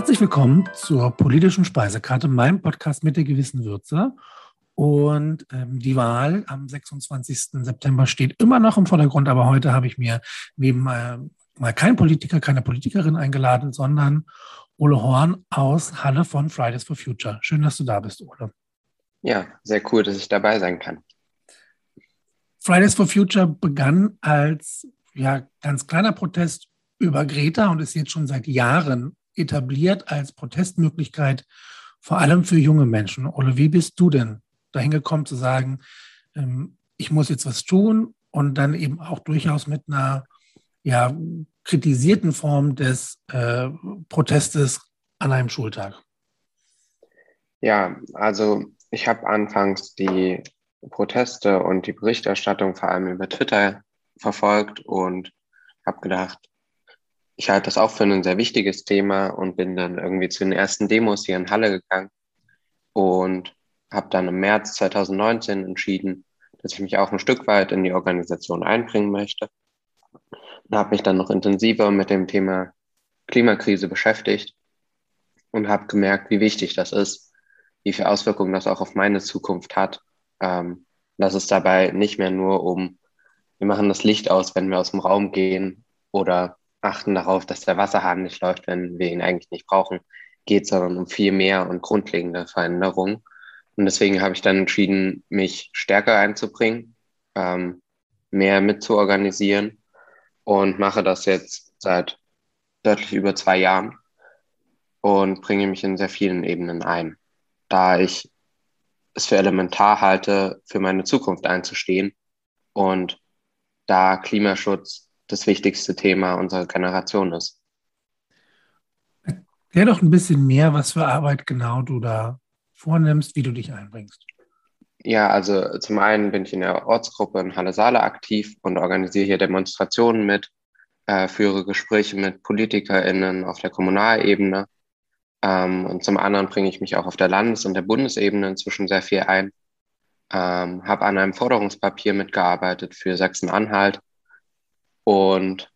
Herzlich willkommen zur politischen Speisekarte, meinem Podcast mit der gewissen Würze. Und ähm, die Wahl am 26. September steht immer noch im Vordergrund, aber heute habe ich mir neben äh, mal keinen Politiker, keine Politikerin eingeladen, sondern Ole Horn aus Halle von Fridays for Future. Schön, dass du da bist, Ole. Ja, sehr cool, dass ich dabei sein kann. Fridays for Future begann als ja, ganz kleiner Protest über Greta und ist jetzt schon seit Jahren etabliert als Protestmöglichkeit, vor allem für junge Menschen. Ole, wie bist du denn dahin gekommen zu sagen, ähm, ich muss jetzt was tun und dann eben auch durchaus mit einer ja, kritisierten Form des äh, Protestes an einem Schultag? Ja, also ich habe anfangs die Proteste und die Berichterstattung vor allem über Twitter verfolgt und habe gedacht, ich halte das auch für ein sehr wichtiges Thema und bin dann irgendwie zu den ersten Demos hier in Halle gegangen und habe dann im März 2019 entschieden, dass ich mich auch ein Stück weit in die Organisation einbringen möchte und habe mich dann noch intensiver mit dem Thema Klimakrise beschäftigt und habe gemerkt, wie wichtig das ist, wie viele Auswirkungen das auch auf meine Zukunft hat. Ähm, dass es dabei nicht mehr nur um, wir machen das Licht aus, wenn wir aus dem Raum gehen oder achten darauf, dass der Wasserhahn nicht läuft, wenn wir ihn eigentlich nicht brauchen, geht, sondern um viel mehr und grundlegende Veränderungen. Und deswegen habe ich dann entschieden, mich stärker einzubringen, ähm, mehr mitzuorganisieren und mache das jetzt seit deutlich über zwei Jahren und bringe mich in sehr vielen Ebenen ein, da ich es für elementar halte, für meine Zukunft einzustehen und da Klimaschutz das wichtigste Thema unserer Generation ist. Erklär doch ein bisschen mehr, was für Arbeit genau du da vornimmst, wie du dich einbringst. Ja, also zum einen bin ich in der Ortsgruppe in Halle-Saale aktiv und organisiere hier Demonstrationen mit, äh, führe Gespräche mit PolitikerInnen auf der Kommunalebene. Ähm, und zum anderen bringe ich mich auch auf der Landes- und der Bundesebene inzwischen sehr viel ein. Ähm, habe an einem Forderungspapier mitgearbeitet für Sachsen-Anhalt und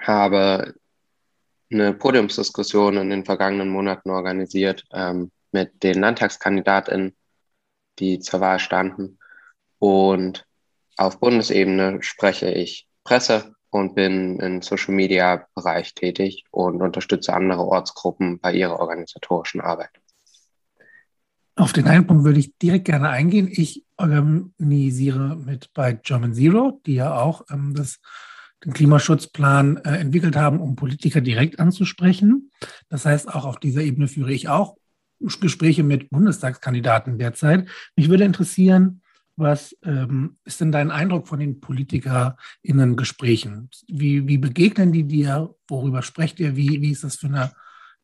habe eine Podiumsdiskussion in den vergangenen Monaten organisiert ähm, mit den LandtagskandidatInnen die zur Wahl standen. Und auf Bundesebene spreche ich Presse und bin im Social Media Bereich tätig und unterstütze andere Ortsgruppen bei ihrer organisatorischen Arbeit. Auf den einen Punkt würde ich direkt gerne eingehen. Ich organisiere mit bei German Zero, die ja auch ähm, das, den Klimaschutzplan äh, entwickelt haben, um Politiker direkt anzusprechen. Das heißt, auch auf dieser Ebene führe ich auch Gespräche mit Bundestagskandidaten derzeit. Mich würde interessieren, was ähm, ist denn dein Eindruck von den PolitikerInnen Gesprächen? Wie, wie begegnen die dir? Worüber sprecht ihr? Wie, wie ist das für eine,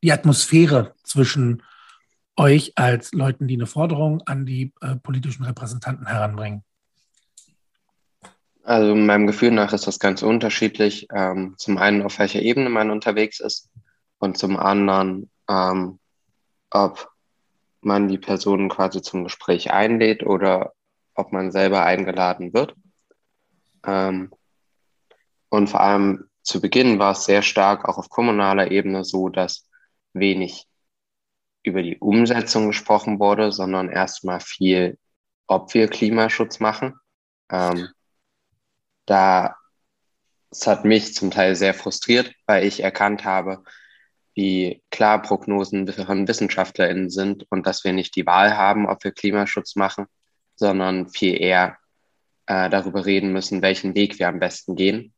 die Atmosphäre zwischen euch als Leuten, die eine Forderung an die äh, politischen Repräsentanten heranbringen? Also meinem Gefühl nach ist das ganz unterschiedlich. Ähm, zum einen, auf welcher Ebene man unterwegs ist und zum anderen, ähm, ob man die Personen quasi zum Gespräch einlädt oder ob man selber eingeladen wird. Ähm, und vor allem zu Beginn war es sehr stark auch auf kommunaler Ebene so, dass wenig über die Umsetzung gesprochen wurde, sondern erstmal viel, ob wir Klimaschutz machen. Ähm, da es hat mich zum Teil sehr frustriert, weil ich erkannt habe, wie klar Prognosen von WissenschaftlerInnen sind und dass wir nicht die Wahl haben, ob wir Klimaschutz machen, sondern viel eher äh, darüber reden müssen, welchen Weg wir am besten gehen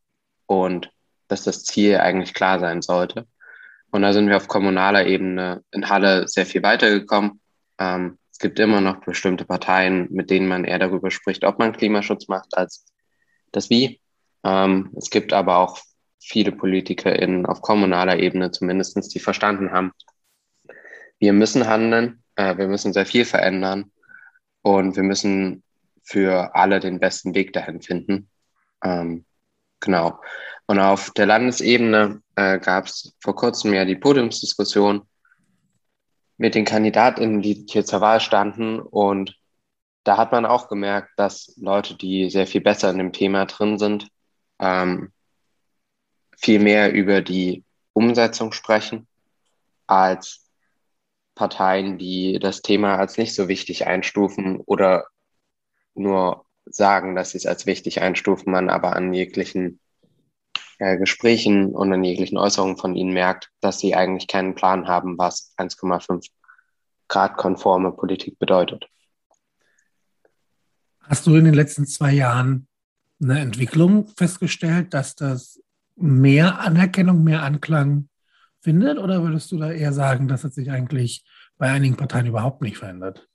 und dass das Ziel eigentlich klar sein sollte. Und da sind wir auf kommunaler Ebene in Halle sehr viel weitergekommen. Ähm, es gibt immer noch bestimmte Parteien, mit denen man eher darüber spricht, ob man Klimaschutz macht, als das Wie. Ähm, es gibt aber auch viele PolitikerInnen auf kommunaler Ebene zumindestens, die verstanden haben, wir müssen handeln, äh, wir müssen sehr viel verändern und wir müssen für alle den besten Weg dahin finden. Ähm, genau. Und auf der Landesebene äh, gab es vor kurzem ja die Podiumsdiskussion mit den KandidatInnen, die hier zur Wahl standen. Und da hat man auch gemerkt, dass Leute, die sehr viel besser in dem Thema drin sind, ähm, viel mehr über die Umsetzung sprechen als Parteien, die das Thema als nicht so wichtig einstufen oder nur sagen, dass sie es als wichtig einstufen, man aber an jeglichen äh, Gesprächen und an jeglichen Äußerungen von ihnen merkt, dass sie eigentlich keinen Plan haben, was 1,5 Grad konforme Politik bedeutet. Hast du in den letzten zwei Jahren eine Entwicklung festgestellt, dass das mehr Anerkennung, mehr Anklang findet? Oder würdest du da eher sagen, dass es sich eigentlich bei einigen Parteien überhaupt nicht verändert?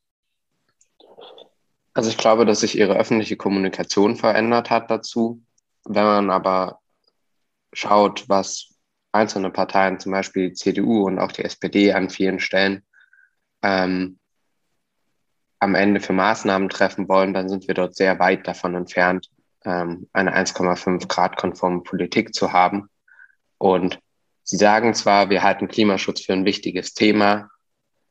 Also ich glaube, dass sich ihre öffentliche Kommunikation verändert hat dazu. Wenn man aber schaut, was einzelne Parteien, zum Beispiel die CDU und auch die SPD an vielen Stellen ähm, am Ende für Maßnahmen treffen wollen, dann sind wir dort sehr weit davon entfernt, ähm, eine 1,5 Grad konforme Politik zu haben. Und sie sagen zwar, wir halten Klimaschutz für ein wichtiges Thema,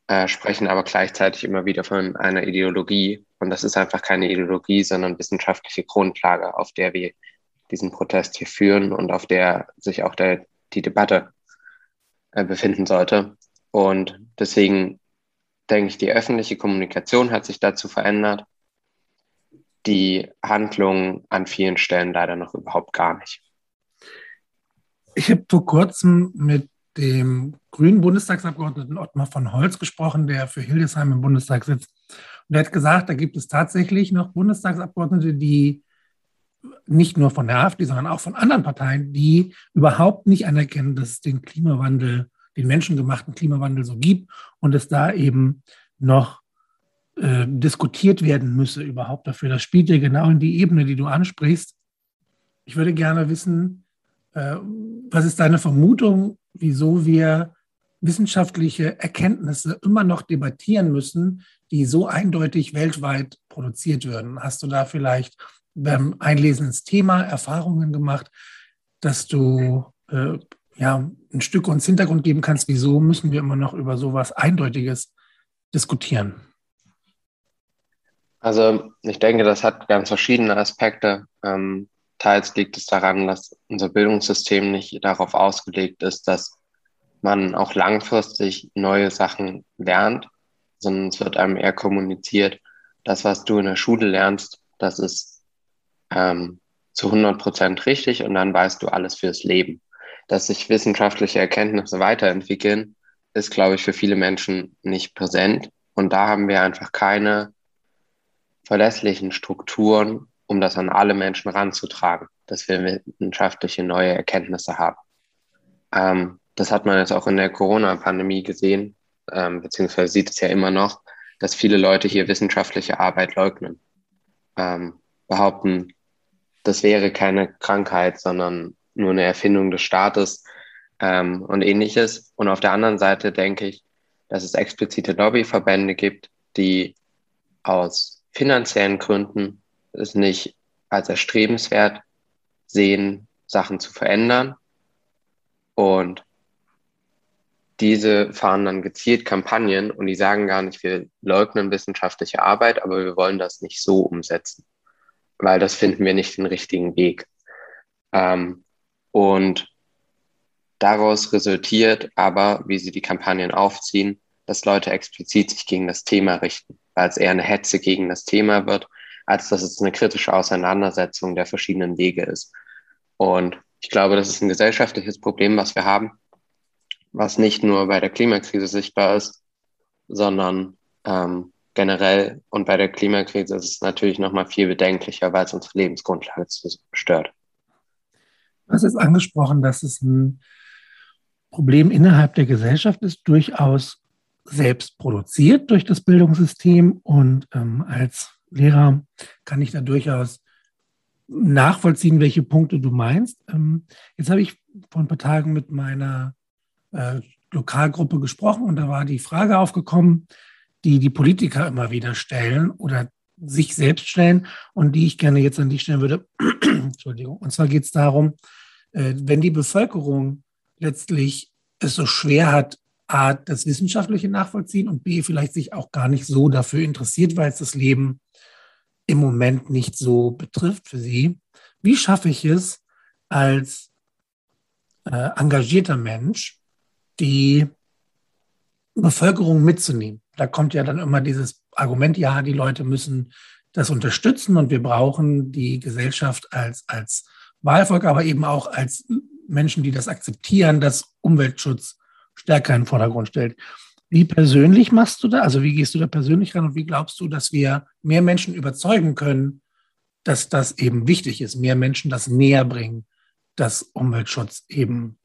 äh, sprechen aber gleichzeitig immer wieder von einer Ideologie. Und das ist einfach keine Ideologie, sondern wissenschaftliche Grundlage, auf der wir diesen Protest hier führen und auf der sich auch der, die Debatte äh, befinden sollte. Und deswegen denke ich, die öffentliche Kommunikation hat sich dazu verändert. Die Handlungen an vielen Stellen leider noch überhaupt gar nicht. Ich habe vor kurzem mit dem grünen Bundestagsabgeordneten Ottmar von Holz gesprochen, der für Hildesheim im Bundestag sitzt. Und er hat gesagt, da gibt es tatsächlich noch Bundestagsabgeordnete, die nicht nur von der AfD, sondern auch von anderen Parteien, die überhaupt nicht anerkennen, dass es den Klimawandel, den menschengemachten Klimawandel so gibt und es da eben noch äh, diskutiert werden müsse überhaupt dafür. Das spielt ja genau in die Ebene, die du ansprichst. Ich würde gerne wissen, äh, was ist deine Vermutung, wieso wir wissenschaftliche Erkenntnisse immer noch debattieren müssen, die so eindeutig weltweit produziert werden? Hast du da vielleicht beim Einlesen ins Thema Erfahrungen gemacht, dass du äh, ja ein Stück uns Hintergrund geben kannst, wieso müssen wir immer noch über sowas Eindeutiges diskutieren? Also ich denke, das hat ganz verschiedene Aspekte. Ähm, teils liegt es daran, dass unser Bildungssystem nicht darauf ausgelegt ist, dass man auch langfristig neue Sachen lernt, sondern es wird einem eher kommuniziert, das, was du in der Schule lernst, das ist ähm, zu 100 Prozent richtig und dann weißt du alles fürs Leben. Dass sich wissenschaftliche Erkenntnisse weiterentwickeln, ist, glaube ich, für viele Menschen nicht präsent. Und da haben wir einfach keine verlässlichen Strukturen, um das an alle Menschen ranzutragen, dass wir wissenschaftliche neue Erkenntnisse haben. Ähm, das hat man jetzt auch in der Corona-Pandemie gesehen, ähm, beziehungsweise sieht es ja immer noch, dass viele Leute hier wissenschaftliche Arbeit leugnen, ähm, behaupten, das wäre keine Krankheit, sondern nur eine Erfindung des Staates ähm, und ähnliches. Und auf der anderen Seite denke ich, dass es explizite Lobbyverbände gibt, die aus finanziellen Gründen es nicht als erstrebenswert sehen, Sachen zu verändern. Und diese fahren dann gezielt Kampagnen und die sagen gar nicht, wir leugnen wissenschaftliche Arbeit, aber wir wollen das nicht so umsetzen weil das finden wir nicht den richtigen Weg. Ähm, und daraus resultiert aber, wie sie die Kampagnen aufziehen, dass Leute explizit sich gegen das Thema richten, weil es eher eine Hetze gegen das Thema wird, als dass es eine kritische Auseinandersetzung der verschiedenen Wege ist. Und ich glaube, das ist ein gesellschaftliches Problem, was wir haben, was nicht nur bei der Klimakrise sichtbar ist, sondern ähm, generell und bei der Klimakrise ist es natürlich noch mal viel bedenklicher, weil es unsere Lebensgrundlage stört. Du hast jetzt angesprochen, dass es ein Problem innerhalb der Gesellschaft ist, durchaus selbst produziert durch das Bildungssystem. Und ähm, als Lehrer kann ich da durchaus nachvollziehen, welche Punkte du meinst. Ähm, jetzt habe ich vor ein paar Tagen mit meiner äh, Lokalgruppe gesprochen und da war die Frage aufgekommen, die die Politiker immer wieder stellen oder sich selbst stellen und die ich gerne jetzt an dich stellen würde. Entschuldigung. Und zwar geht es darum, äh, wenn die Bevölkerung letztlich es so schwer hat, A, das Wissenschaftliche nachvollziehen und B, vielleicht sich auch gar nicht so dafür interessiert, weil es das Leben im Moment nicht so betrifft für sie. Wie schaffe ich es als äh, engagierter Mensch, die Bevölkerung mitzunehmen. Da kommt ja dann immer dieses Argument, ja, die Leute müssen das unterstützen und wir brauchen die Gesellschaft als, als Wahlvolk, aber eben auch als Menschen, die das akzeptieren, dass Umweltschutz stärker in den Vordergrund stellt. Wie persönlich machst du da? Also wie gehst du da persönlich ran und wie glaubst du, dass wir mehr Menschen überzeugen können, dass das eben wichtig ist, mehr Menschen das näher bringen, dass Umweltschutz eben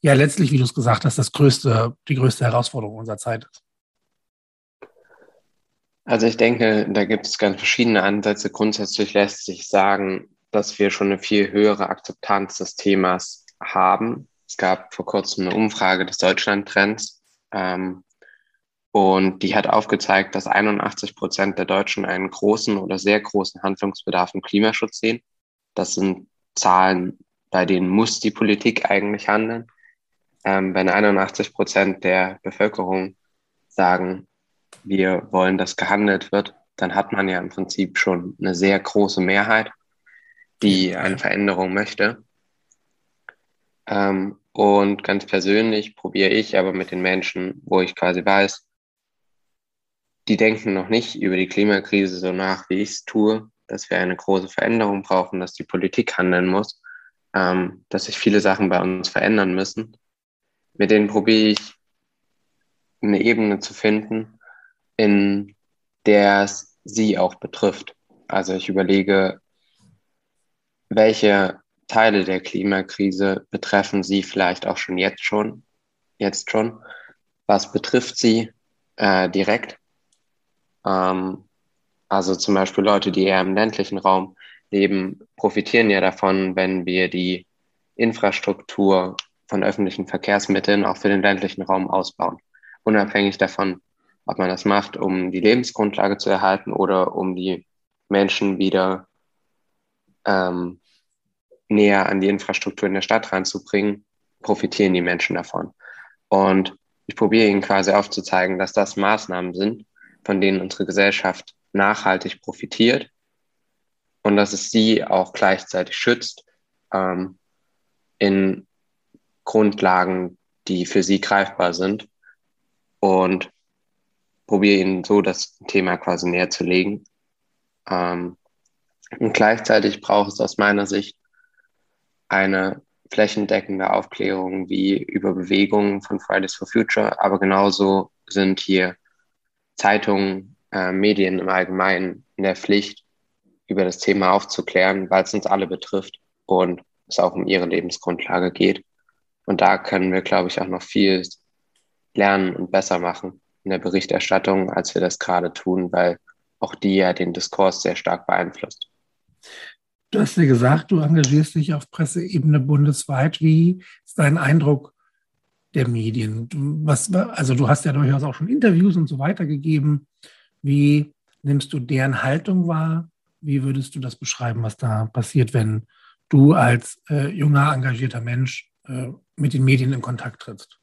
ja letztlich, wie du es gesagt hast, das größte, die größte Herausforderung unserer Zeit ist? Also ich denke, da gibt es ganz verschiedene Ansätze. Grundsätzlich lässt sich sagen, dass wir schon eine viel höhere Akzeptanz des Themas haben. Es gab vor kurzem eine Umfrage des Deutschland-Trends ähm, und die hat aufgezeigt, dass 81 Prozent der Deutschen einen großen oder sehr großen Handlungsbedarf im Klimaschutz sehen. Das sind Zahlen, bei denen muss die Politik eigentlich handeln. Ähm, wenn 81 Prozent der Bevölkerung sagen, wir wollen, dass gehandelt wird, dann hat man ja im Prinzip schon eine sehr große Mehrheit, die eine Veränderung möchte. Ähm, und ganz persönlich probiere ich aber mit den Menschen, wo ich quasi weiß, die denken noch nicht über die Klimakrise so nach, wie ich es tue, dass wir eine große Veränderung brauchen, dass die Politik handeln muss, ähm, dass sich viele Sachen bei uns verändern müssen. Mit denen probiere ich eine Ebene zu finden, in der es sie auch betrifft. Also ich überlege, welche Teile der Klimakrise betreffen sie vielleicht auch schon jetzt schon, jetzt schon. Was betrifft sie äh, direkt? Ähm, also zum Beispiel Leute, die eher im ländlichen Raum leben, profitieren ja davon, wenn wir die Infrastruktur von öffentlichen Verkehrsmitteln auch für den ländlichen Raum ausbauen. Unabhängig davon, ob man das macht, um die Lebensgrundlage zu erhalten oder um die Menschen wieder ähm, näher an die Infrastruktur in der Stadt ranzubringen, profitieren die Menschen davon. Und ich probiere ihnen quasi aufzuzeigen, dass das Maßnahmen sind, von denen unsere Gesellschaft nachhaltig profitiert und dass es sie auch gleichzeitig schützt ähm, in Grundlagen, die für sie greifbar sind. Und probiere ihnen so das Thema quasi näher zu legen. Ähm, und gleichzeitig braucht es aus meiner Sicht eine flächendeckende Aufklärung wie über Bewegungen von Fridays for Future, aber genauso sind hier Zeitungen, äh, Medien im Allgemeinen in der Pflicht, über das Thema aufzuklären, weil es uns alle betrifft und es auch um ihre Lebensgrundlage geht. Und da können wir, glaube ich, auch noch viel lernen und besser machen in der Berichterstattung, als wir das gerade tun, weil auch die ja den Diskurs sehr stark beeinflusst. Du hast ja gesagt, du engagierst dich auf Presseebene bundesweit. Wie ist dein Eindruck der Medien? Was, also du hast ja durchaus auch schon Interviews und so weiter gegeben. Wie nimmst du deren Haltung wahr? Wie würdest du das beschreiben, was da passiert, wenn du als äh, junger, engagierter Mensch äh, mit den Medien in Kontakt trittst?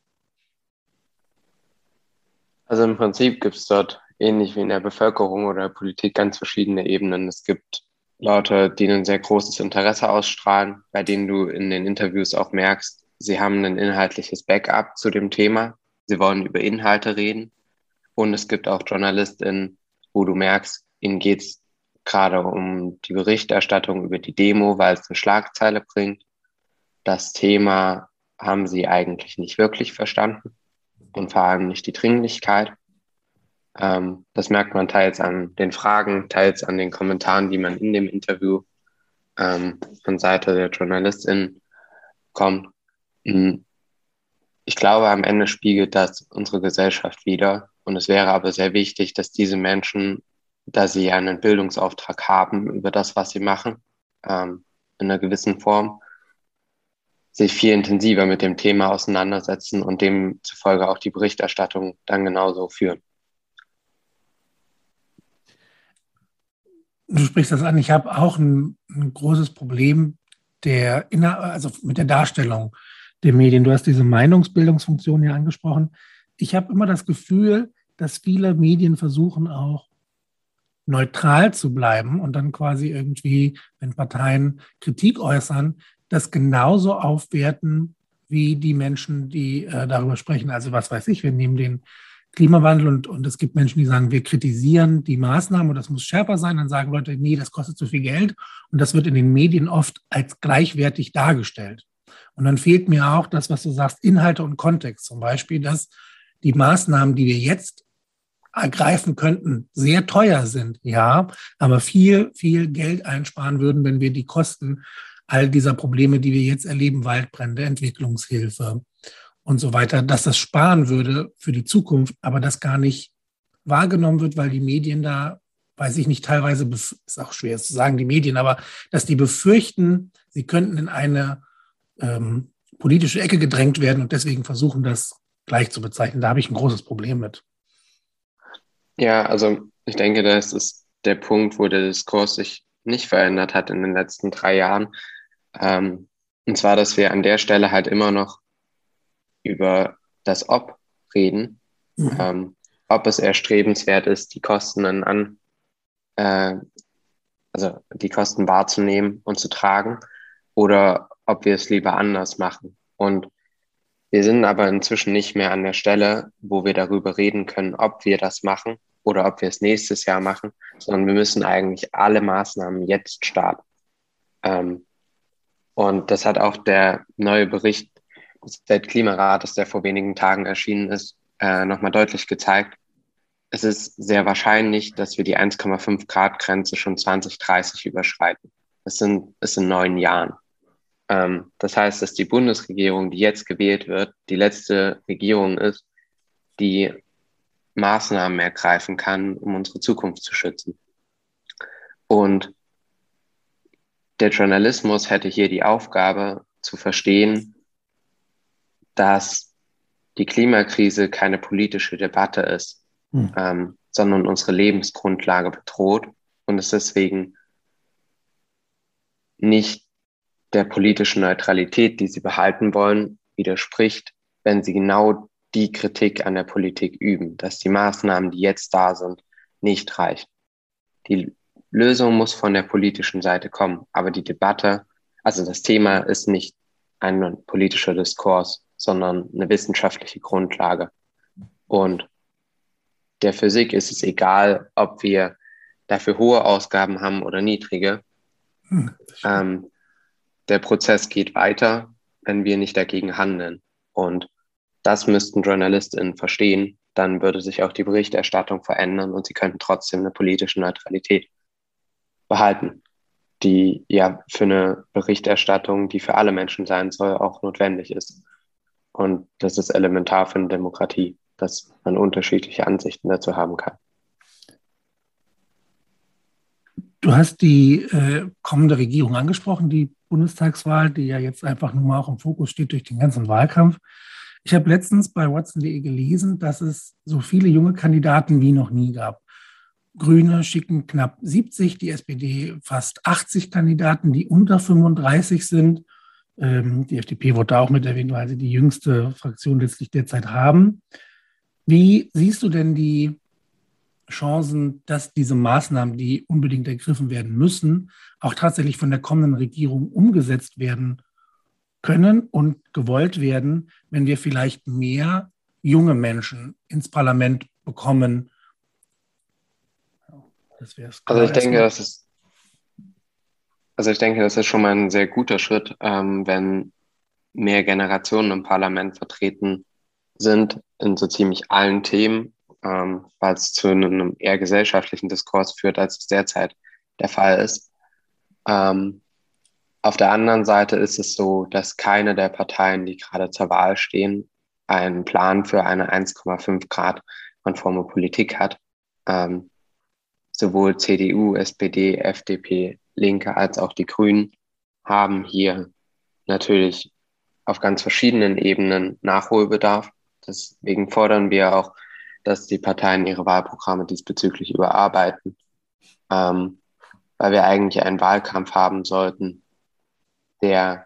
Also im Prinzip gibt es dort ähnlich wie in der Bevölkerung oder der Politik ganz verschiedene Ebenen. Es gibt Leute, die ein sehr großes Interesse ausstrahlen, bei denen du in den Interviews auch merkst, sie haben ein inhaltliches Backup zu dem Thema. Sie wollen über Inhalte reden. Und es gibt auch JournalistInnen, wo du merkst, ihnen geht es gerade um die Berichterstattung über die Demo, weil es eine Schlagzeile bringt. Das Thema haben sie eigentlich nicht wirklich verstanden und vor allem nicht die Dringlichkeit. Ähm, das merkt man teils an den Fragen, teils an den Kommentaren, die man in dem Interview ähm, von Seite der Journalistin kommt. Hm. Ich glaube, am Ende spiegelt das unsere Gesellschaft wieder. Und es wäre aber sehr wichtig, dass diese Menschen, da sie einen Bildungsauftrag haben über das, was sie machen, ähm, in einer gewissen Form, sich viel intensiver mit dem Thema auseinandersetzen und demzufolge auch die Berichterstattung dann genauso führen. Du sprichst das an. Ich habe auch ein, ein großes Problem der also mit der Darstellung der Medien. Du hast diese Meinungsbildungsfunktion ja angesprochen. Ich habe immer das Gefühl, dass viele Medien versuchen auch neutral zu bleiben und dann quasi irgendwie, wenn Parteien Kritik äußern, das genauso aufwerten wie die Menschen, die äh, darüber sprechen. Also was weiß ich, wir nehmen den Klimawandel und, und es gibt Menschen, die sagen, wir kritisieren die Maßnahmen und das muss schärfer sein. Dann sagen Leute, nee, das kostet zu viel Geld. Und das wird in den Medien oft als gleichwertig dargestellt. Und dann fehlt mir auch das, was du sagst, Inhalte und Kontext. Zum Beispiel, dass die Maßnahmen, die wir jetzt ergreifen könnten, sehr teuer sind, ja, aber viel, viel Geld einsparen würden, wenn wir die Kosten all dieser Probleme, die wir jetzt erleben, Waldbrände, Entwicklungshilfe und so weiter, dass das sparen würde für die Zukunft, aber das gar nicht wahrgenommen wird, weil die Medien da, weiß ich nicht, teilweise, ist auch schwer zu sagen, die Medien, aber dass die befürchten, sie könnten in eine ähm, politische Ecke gedrängt werden und deswegen versuchen, das gleich zu bezeichnen. Da habe ich ein großes Problem mit. Ja, also ich denke, das ist der Punkt, wo der Diskurs sich nicht verändert hat in den letzten drei Jahren. Ähm, und zwar, dass wir an der Stelle halt immer noch über das Ob reden, mhm. ähm, ob es erstrebenswert ist, die Kosten an, äh, also die Kosten wahrzunehmen und zu tragen, oder ob wir es lieber anders machen. Und wir sind aber inzwischen nicht mehr an der Stelle, wo wir darüber reden können, ob wir das machen oder ob wir es nächstes Jahr machen, sondern wir müssen eigentlich alle Maßnahmen jetzt starten. Ähm, und das hat auch der neue Bericht des Weltklimarates, der vor wenigen Tagen erschienen ist, äh, nochmal deutlich gezeigt. Es ist sehr wahrscheinlich, dass wir die 1,5 Grad Grenze schon 2030 überschreiten. Es sind, es sind neun Jahren. Ähm, das heißt, dass die Bundesregierung, die jetzt gewählt wird, die letzte Regierung ist, die Maßnahmen ergreifen kann, um unsere Zukunft zu schützen. Und der Journalismus hätte hier die Aufgabe zu verstehen, dass die Klimakrise keine politische Debatte ist, hm. ähm, sondern unsere Lebensgrundlage bedroht und es deswegen nicht der politischen Neutralität, die sie behalten wollen, widerspricht, wenn sie genau die Kritik an der Politik üben, dass die Maßnahmen, die jetzt da sind, nicht reichen. Die Lösung muss von der politischen Seite kommen, aber die Debatte, also das Thema ist nicht ein politischer Diskurs, sondern eine wissenschaftliche Grundlage. Und der Physik ist es egal, ob wir dafür hohe Ausgaben haben oder niedrige. Hm, ähm, der Prozess geht weiter, wenn wir nicht dagegen handeln. Und das müssten JournalistInnen verstehen. Dann würde sich auch die Berichterstattung verändern und sie könnten trotzdem eine politische Neutralität behalten, die ja für eine Berichterstattung, die für alle Menschen sein soll, auch notwendig ist. Und das ist elementar für eine Demokratie, dass man unterschiedliche Ansichten dazu haben kann. Du hast die äh, kommende Regierung angesprochen, die Bundestagswahl, die ja jetzt einfach nur mal auch im Fokus steht durch den ganzen Wahlkampf. Ich habe letztens bei Watson.de gelesen, dass es so viele junge Kandidaten wie noch nie gab. Grüne schicken knapp 70, die SPD fast 80 Kandidaten, die unter 35 sind. Ähm, die FDP wurde auch mit erwähnt, weil sie die jüngste Fraktion letztlich derzeit haben. Wie siehst du denn die Chancen, dass diese Maßnahmen, die unbedingt ergriffen werden müssen, auch tatsächlich von der kommenden Regierung umgesetzt werden können und gewollt werden, wenn wir vielleicht mehr junge Menschen ins Parlament bekommen. Das also ich denke, das ist also ich denke, das ist schon mal ein sehr guter Schritt, ähm, wenn mehr Generationen im Parlament vertreten sind in so ziemlich allen Themen ähm, weil es zu einem eher gesellschaftlichen Diskurs führt, als es derzeit der Fall ist. Ähm, auf der anderen Seite ist es so, dass keine der Parteien, die gerade zur Wahl stehen, einen Plan für eine 1,5 Grad konforme Politik hat. Ähm, sowohl CDU, SPD, FDP, Linke als auch die Grünen haben hier natürlich auf ganz verschiedenen Ebenen Nachholbedarf. Deswegen fordern wir auch dass die Parteien ihre Wahlprogramme diesbezüglich überarbeiten, ähm, weil wir eigentlich einen Wahlkampf haben sollten, der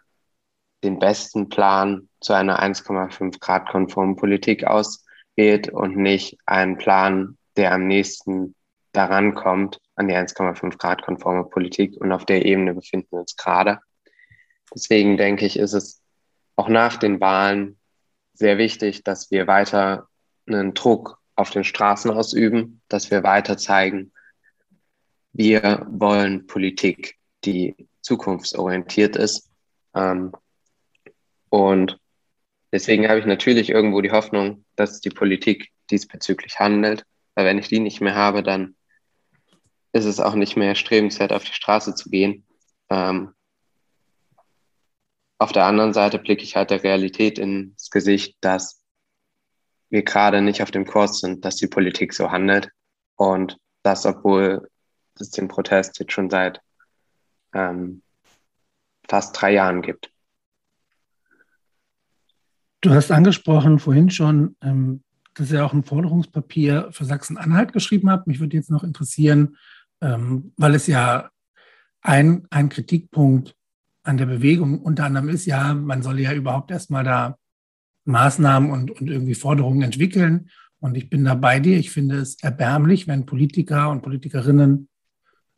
den besten Plan zu einer 1,5 Grad konformen Politik auswählt und nicht einen Plan, der am nächsten daran kommt an die 1,5 Grad konforme Politik und auf der Ebene befinden wir uns gerade. Deswegen denke ich, ist es auch nach den Wahlen sehr wichtig, dass wir weiter einen Druck auf den Straßen ausüben, dass wir weiter zeigen, wir wollen Politik, die zukunftsorientiert ist. Ähm, und deswegen habe ich natürlich irgendwo die Hoffnung, dass die Politik diesbezüglich handelt. Weil wenn ich die nicht mehr habe, dann ist es auch nicht mehr strebenswert, auf die Straße zu gehen. Ähm, auf der anderen Seite blicke ich halt der Realität ins Gesicht, dass wir gerade nicht auf dem Kurs sind, dass die Politik so handelt. Und das, obwohl es den Protest jetzt schon seit ähm, fast drei Jahren gibt. Du hast angesprochen vorhin schon, ähm, dass ihr auch ein Forderungspapier für Sachsen-Anhalt geschrieben habt. Mich würde jetzt noch interessieren, ähm, weil es ja ein, ein Kritikpunkt an der Bewegung unter anderem ist, ja, man solle ja überhaupt erstmal da Maßnahmen und, und irgendwie Forderungen entwickeln. Und ich bin da bei dir. Ich finde es erbärmlich, wenn Politiker und Politikerinnen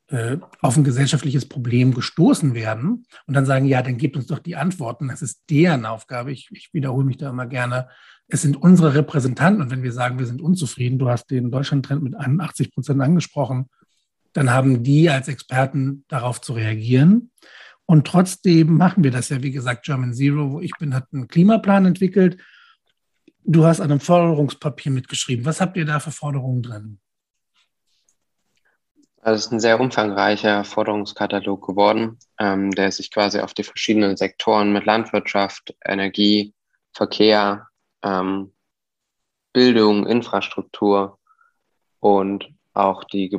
äh, auf ein gesellschaftliches Problem gestoßen werden und dann sagen, ja, dann gebt uns doch die Antworten. Das ist deren Aufgabe. Ich, ich wiederhole mich da immer gerne. Es sind unsere Repräsentanten. Und wenn wir sagen, wir sind unzufrieden, du hast den Deutschland-Trend mit 81 Prozent angesprochen, dann haben die als Experten darauf zu reagieren. Und trotzdem machen wir das ja, wie gesagt, German Zero, wo ich bin, hat einen Klimaplan entwickelt. Du hast an einem Forderungspapier mitgeschrieben. Was habt ihr da für Forderungen drin? Das ist ein sehr umfangreicher Forderungskatalog geworden, ähm, der sich quasi auf die verschiedenen Sektoren mit Landwirtschaft, Energie, Verkehr, ähm, Bildung, Infrastruktur und auch die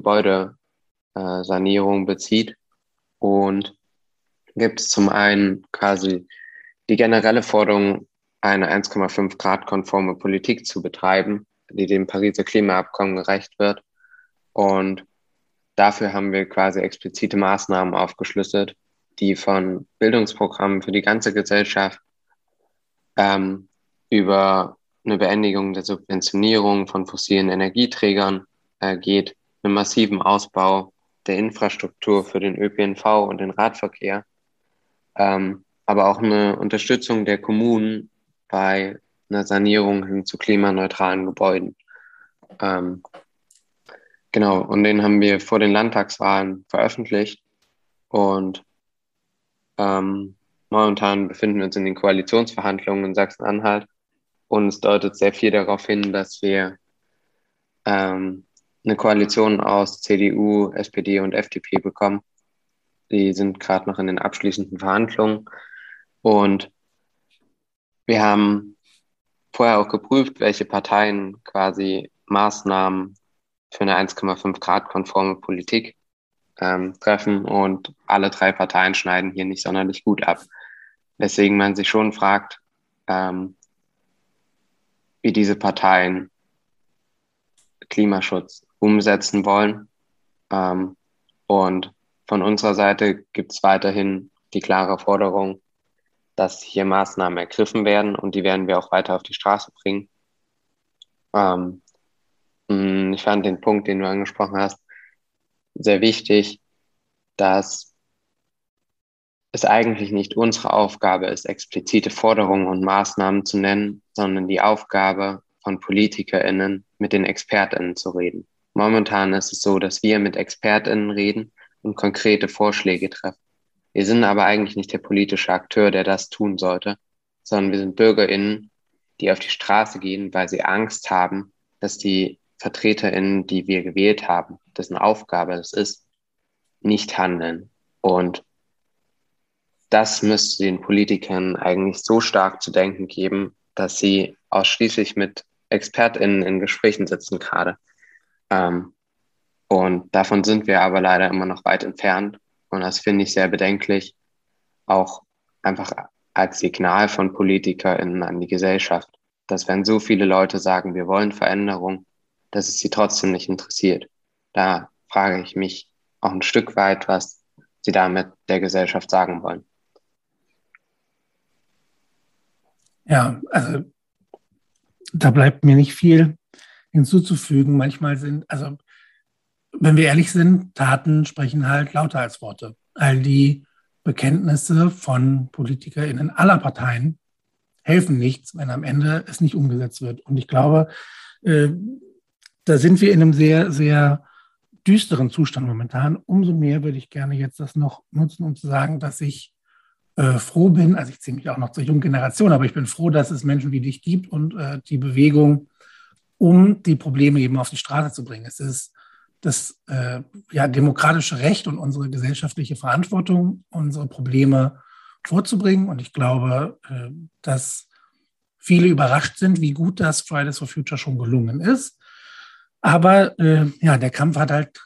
Gebäudesanierung bezieht. Und gibt es zum einen quasi die generelle Forderung, eine 1,5 Grad konforme Politik zu betreiben, die dem Pariser Klimaabkommen gerecht wird. Und dafür haben wir quasi explizite Maßnahmen aufgeschlüsselt, die von Bildungsprogrammen für die ganze Gesellschaft ähm, über eine Beendigung der Subventionierung von fossilen Energieträgern äh, geht, einen massiven Ausbau der Infrastruktur für den ÖPNV und den Radverkehr ähm, aber auch eine Unterstützung der Kommunen bei einer Sanierung hin zu klimaneutralen Gebäuden. Ähm, genau, und den haben wir vor den Landtagswahlen veröffentlicht und ähm, momentan befinden wir uns in den Koalitionsverhandlungen in Sachsen-Anhalt und es deutet sehr viel darauf hin, dass wir ähm, eine Koalition aus CDU, SPD und FDP bekommen die sind gerade noch in den abschließenden Verhandlungen. Und wir haben vorher auch geprüft, welche Parteien quasi Maßnahmen für eine 1,5 Grad konforme Politik ähm, treffen. Und alle drei Parteien schneiden hier nicht sonderlich gut ab. Weswegen man sich schon fragt, ähm, wie diese Parteien Klimaschutz umsetzen wollen. Ähm, und von unserer Seite gibt es weiterhin die klare Forderung, dass hier Maßnahmen ergriffen werden und die werden wir auch weiter auf die Straße bringen. Ähm, mm, ich fand den Punkt, den du angesprochen hast, sehr wichtig, dass es eigentlich nicht unsere Aufgabe ist, explizite Forderungen und Maßnahmen zu nennen, sondern die Aufgabe von PolitikerInnen mit den ExpertInnen zu reden. Momentan ist es so, dass wir mit ExpertInnen reden und konkrete Vorschläge treffen. Wir sind aber eigentlich nicht der politische Akteur, der das tun sollte, sondern wir sind BürgerInnen, die auf die Straße gehen, weil sie Angst haben, dass die VertreterInnen, die wir gewählt haben, dessen Aufgabe es ist, nicht handeln. Und das müsste den Politikern eigentlich so stark zu denken geben, dass sie ausschließlich mit ExpertInnen in Gesprächen sitzen gerade. Ähm, und davon sind wir aber leider immer noch weit entfernt. Und das finde ich sehr bedenklich, auch einfach als Signal von PolitikerInnen an die Gesellschaft, dass wenn so viele Leute sagen, wir wollen Veränderung, dass es sie trotzdem nicht interessiert. Da frage ich mich auch ein Stück weit, was sie damit der Gesellschaft sagen wollen. Ja, also da bleibt mir nicht viel hinzuzufügen. Manchmal sind, also wenn wir ehrlich sind, Taten sprechen halt lauter als Worte. All die Bekenntnisse von PolitikerInnen aller Parteien helfen nichts, wenn am Ende es nicht umgesetzt wird. Und ich glaube, äh, da sind wir in einem sehr, sehr düsteren Zustand momentan. Umso mehr würde ich gerne jetzt das noch nutzen, um zu sagen, dass ich äh, froh bin, also ich ziehe mich auch noch zur jungen Generation, aber ich bin froh, dass es Menschen wie dich gibt und äh, die Bewegung, um die Probleme eben auf die Straße zu bringen. Es ist das äh, ja, demokratische Recht und unsere gesellschaftliche Verantwortung, unsere Probleme vorzubringen. Und ich glaube, äh, dass viele überrascht sind, wie gut das Fridays for Future schon gelungen ist. Aber äh, ja, der Kampf hat halt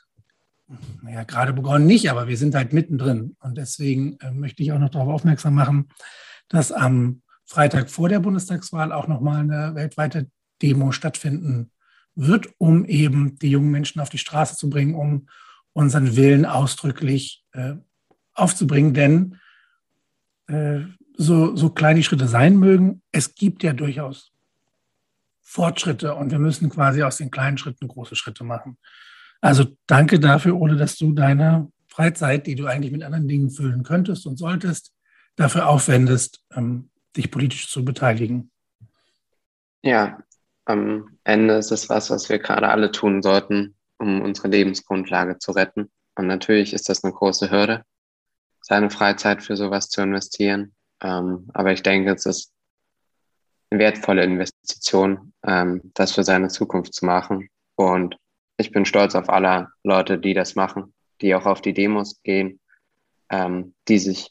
naja, gerade begonnen nicht, aber wir sind halt mittendrin. Und deswegen äh, möchte ich auch noch darauf aufmerksam machen, dass am Freitag vor der Bundestagswahl auch nochmal eine weltweite Demo stattfinden wird, um eben die jungen Menschen auf die Straße zu bringen, um unseren Willen ausdrücklich äh, aufzubringen. Denn äh, so, so klein die Schritte sein mögen, es gibt ja durchaus Fortschritte und wir müssen quasi aus den kleinen Schritten große Schritte machen. Also danke dafür, Ole, dass du deine Freizeit, die du eigentlich mit anderen Dingen füllen könntest und solltest, dafür aufwendest, ähm, dich politisch zu beteiligen. Ja, am Ende ist es was, was wir gerade alle tun sollten, um unsere Lebensgrundlage zu retten. Und natürlich ist das eine große Hürde, seine Freizeit für sowas zu investieren. Ähm, aber ich denke, es ist eine wertvolle Investition, ähm, das für seine Zukunft zu machen. Und ich bin stolz auf alle Leute, die das machen, die auch auf die Demos gehen, ähm, die sich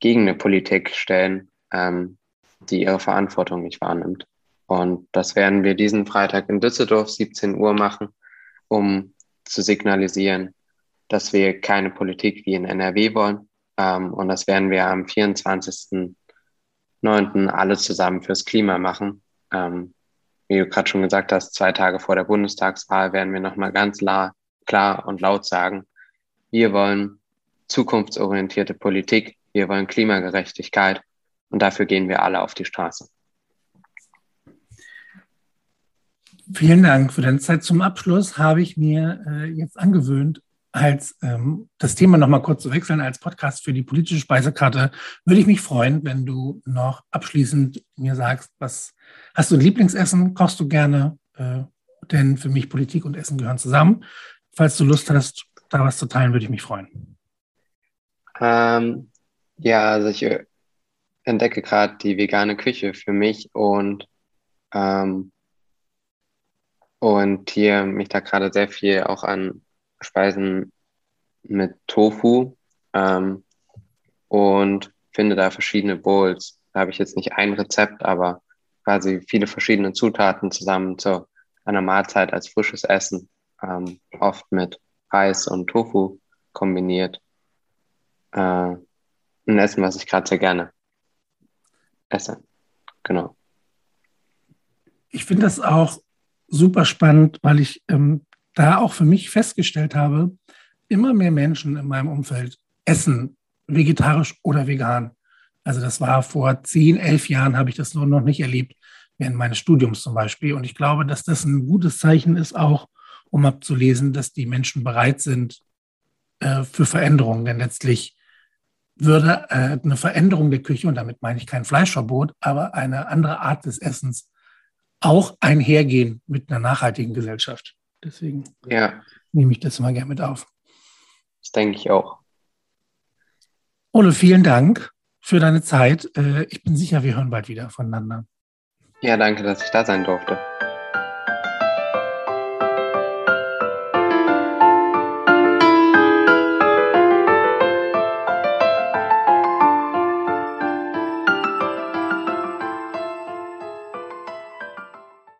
gegen eine Politik stellen, die ihre Verantwortung nicht wahrnimmt. Und das werden wir diesen Freitag in Düsseldorf 17 Uhr machen, um zu signalisieren, dass wir keine Politik wie in NRW wollen. Ähm, und das werden wir am 24.09. alle zusammen fürs Klima machen. Ähm, wie du gerade schon gesagt hast, zwei Tage vor der Bundestagswahl werden wir nochmal ganz klar, klar und laut sagen, wir wollen zukunftsorientierte Politik, wir wollen Klimagerechtigkeit und dafür gehen wir alle auf die Straße. Vielen Dank für deine Zeit. Zum Abschluss habe ich mir äh, jetzt angewöhnt, als ähm, das Thema nochmal kurz zu wechseln, als Podcast für die politische Speisekarte, würde ich mich freuen, wenn du noch abschließend mir sagst, was hast du ein Lieblingsessen, kochst du gerne? Äh, denn für mich Politik und Essen gehören zusammen. Falls du Lust hast, da was zu teilen, würde ich mich freuen. Ähm, ja, also ich äh, entdecke gerade die vegane Küche für mich und ähm, und hier mich da gerade sehr viel auch an Speisen mit Tofu ähm, und finde da verschiedene Bowls. Da habe ich jetzt nicht ein Rezept, aber quasi viele verschiedene Zutaten zusammen zu einer Mahlzeit als frisches Essen, ähm, oft mit Reis und Tofu kombiniert. Äh, ein Essen, was ich gerade sehr gerne esse. Genau. Ich finde das auch super spannend, weil ich ähm, da auch für mich festgestellt habe, immer mehr Menschen in meinem Umfeld essen vegetarisch oder vegan. Also das war vor zehn, elf Jahren, habe ich das nur noch nicht erlebt, während meines Studiums zum Beispiel. Und ich glaube, dass das ein gutes Zeichen ist, auch um abzulesen, dass die Menschen bereit sind äh, für Veränderungen. Denn letztlich würde äh, eine Veränderung der Küche, und damit meine ich kein Fleischverbot, aber eine andere Art des Essens auch einhergehen mit einer nachhaltigen Gesellschaft. Deswegen ja. nehme ich das immer gerne mit auf. Das denke ich auch. Ole, vielen Dank für deine Zeit. Äh, ich bin sicher, wir hören bald wieder voneinander. Ja, danke, dass ich da sein durfte.